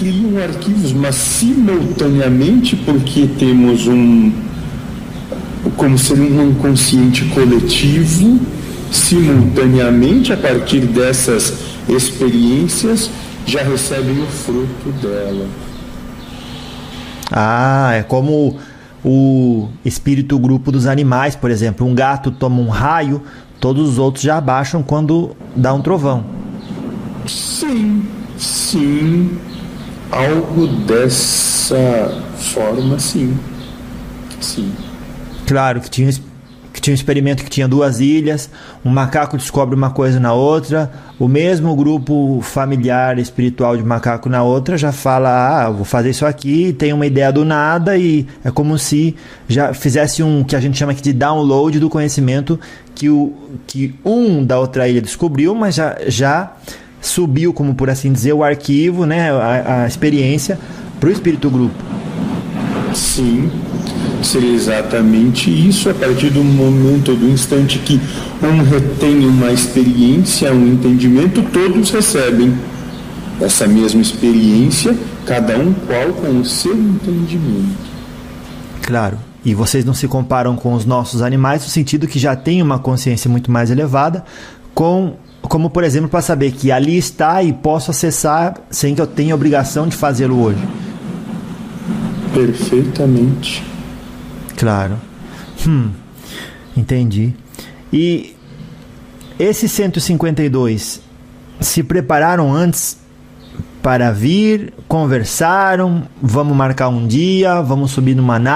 criam arquivos, mas simultaneamente porque temos um como ser um inconsciente coletivo, simultaneamente a partir dessas experiências já recebem o fruto dela. Ah, é como o espírito grupo dos animais, por exemplo. Um gato toma um raio, todos os outros já abaixam quando dá um trovão. Sim, sim. Algo dessa forma, sim. Sim. Claro que tinha que tinha um experimento que tinha duas ilhas, um macaco descobre uma coisa na outra, o mesmo grupo familiar espiritual de macaco na outra já fala, ah, vou fazer isso aqui, tem uma ideia do nada e é como se já fizesse um que a gente chama aqui de download do conhecimento que o que um da outra ilha descobriu, mas já já subiu, como por assim dizer, o arquivo, né, a, a experiência para o espírito grupo. Sim, seria exatamente isso a partir do momento, do instante que um retém uma experiência, um entendimento, todos recebem essa mesma experiência, cada um qual com o seu entendimento. Claro. E vocês não se comparam com os nossos animais no sentido que já têm uma consciência muito mais elevada, com como por exemplo para saber que ali está e posso acessar sem que eu tenha obrigação de fazê-lo hoje. Perfeitamente. Claro. Hum, entendi. E esses 152 se prepararam antes para vir, conversaram, vamos marcar um dia, vamos subir numa nave.